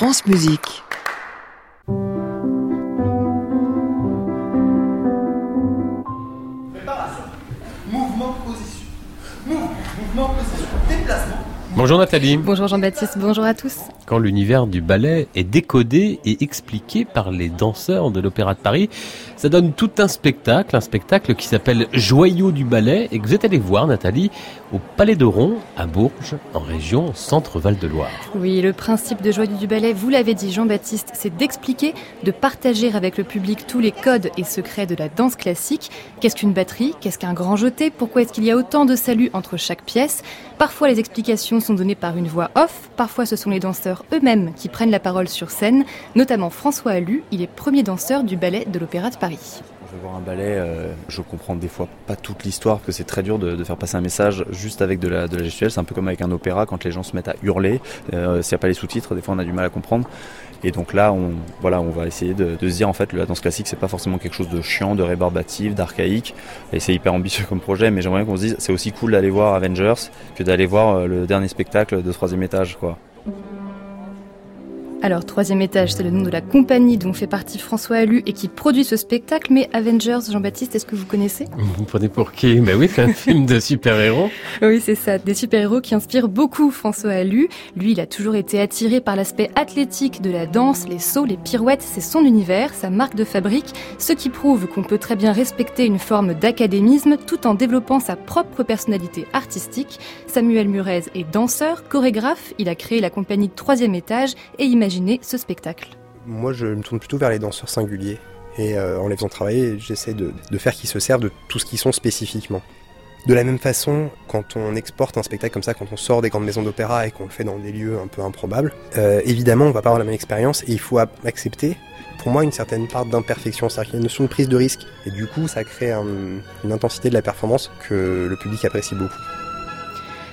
France Musique. Préparation. Mouvement, position. Mouvement, mouvement, position. Déplacement. Bonjour Nathalie. Bonjour Jean-Baptiste, bonjour à tous. Quand l'univers du ballet est décodé et expliqué par les danseurs de l'Opéra de Paris, ça donne tout un spectacle, un spectacle qui s'appelle Joyaux du ballet et que vous êtes allé voir Nathalie au Palais de Ron à Bourges, en région Centre-Val de Loire. Oui, le principe de Joyaux du ballet, vous l'avez dit Jean-Baptiste, c'est d'expliquer, de partager avec le public tous les codes et secrets de la danse classique. Qu'est-ce qu'une batterie? Qu'est-ce qu'un grand jeté? Pourquoi est-ce qu'il y a autant de saluts entre chaque pièce? Parfois les explications sont données par une voix off, parfois ce sont les danseurs eux-mêmes qui prennent la parole sur scène, notamment François Allu, il est premier danseur du ballet de l'Opéra de Paris. Je vais voir un ballet, euh, je comprends des fois pas toute l'histoire, parce que c'est très dur de, de faire passer un message juste avec de la, de la gestuelle. C'est un peu comme avec un opéra, quand les gens se mettent à hurler, euh, s'il n'y a pas les sous-titres, des fois on a du mal à comprendre. Et donc là, on, voilà, on va essayer de, de se dire en fait, la danse classique, c'est pas forcément quelque chose de chiant, de rébarbatif, d'archaïque. Et c'est hyper ambitieux comme projet, mais j'aimerais qu'on se dise, c'est aussi cool d'aller voir Avengers que d'aller voir euh, le dernier spectacle de troisième étage, quoi. Alors, troisième étage, c'est le nom de la compagnie dont fait partie François Allu et qui produit ce spectacle. Mais Avengers, Jean-Baptiste, est-ce que vous connaissez? Vous me prenez pour qui? Ben oui, c'est un film de super-héros. Oui, c'est ça, des super-héros qui inspirent beaucoup François Allu. Lui, il a toujours été attiré par l'aspect athlétique de la danse, les sauts, les pirouettes, c'est son univers, sa marque de fabrique, ce qui prouve qu'on peut très bien respecter une forme d'académisme tout en développant sa propre personnalité artistique. Samuel Murez est danseur, chorégraphe, il a créé la compagnie troisième étage et ce spectacle. Moi, je me tourne plutôt vers les danseurs singuliers. Et euh, en les faisant travailler, j'essaie de, faire qu'ils se servent de tout ce qu'ils sont spécifiquement. De la même façon, quand on exporte un spectacle comme ça, quand on sort des grandes maisons d'opéra et qu'on le fait dans des lieux un peu improbables, euh, évidemment, on va pas avoir la même expérience et il faut accepter, pour moi, une certaine part d'imperfection, c'est-à-dire qu'il y a une notion de prise de risque. Et du coup, ça crée un, une intensité de la performance que le public apprécie beaucoup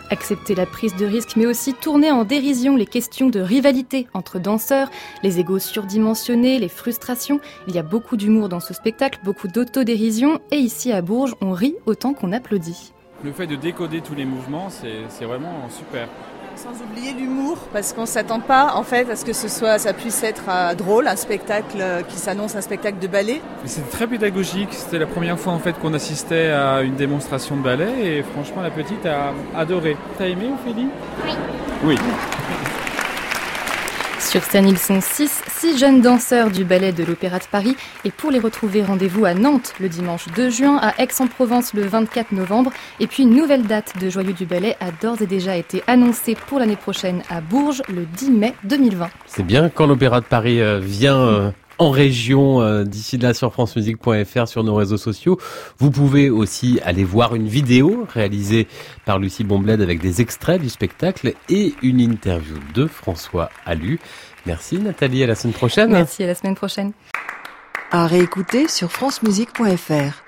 accepter la prise de risque, mais aussi tourner en dérision les questions de rivalité entre danseurs, les égos surdimensionnés, les frustrations. Il y a beaucoup d'humour dans ce spectacle, beaucoup d'autodérision, et ici à Bourges, on rit autant qu'on applaudit. Le fait de décoder tous les mouvements, c'est vraiment super. Sans oublier l'humour, parce qu'on s'attend pas en fait à ce que ce soit, ça puisse être euh, drôle, un spectacle euh, qui s'annonce un spectacle de ballet. C'était très pédagogique. C'était la première fois en fait qu'on assistait à une démonstration de ballet et franchement la petite a adoré. T'as aimé Ophélie? Oui. Oui. Sur scène, ils sont six, six jeunes danseurs du ballet de l'Opéra de Paris. Et pour les retrouver, rendez-vous à Nantes le dimanche 2 juin, à Aix-en-Provence le 24 novembre. Et puis une nouvelle date de Joyeux du ballet a d'ores et déjà été annoncée pour l'année prochaine à Bourges le 10 mai 2020. C'est bien quand l'Opéra de Paris euh, vient euh, en région euh, d'ici là sur francemusique.fr sur nos réseaux sociaux. Vous pouvez aussi aller voir une vidéo réalisée par Lucie Bombled avec des extraits du spectacle et une interview de François Allu. Merci Nathalie, à la semaine prochaine. Merci, à la semaine prochaine. À réécouter sur francemusique.fr.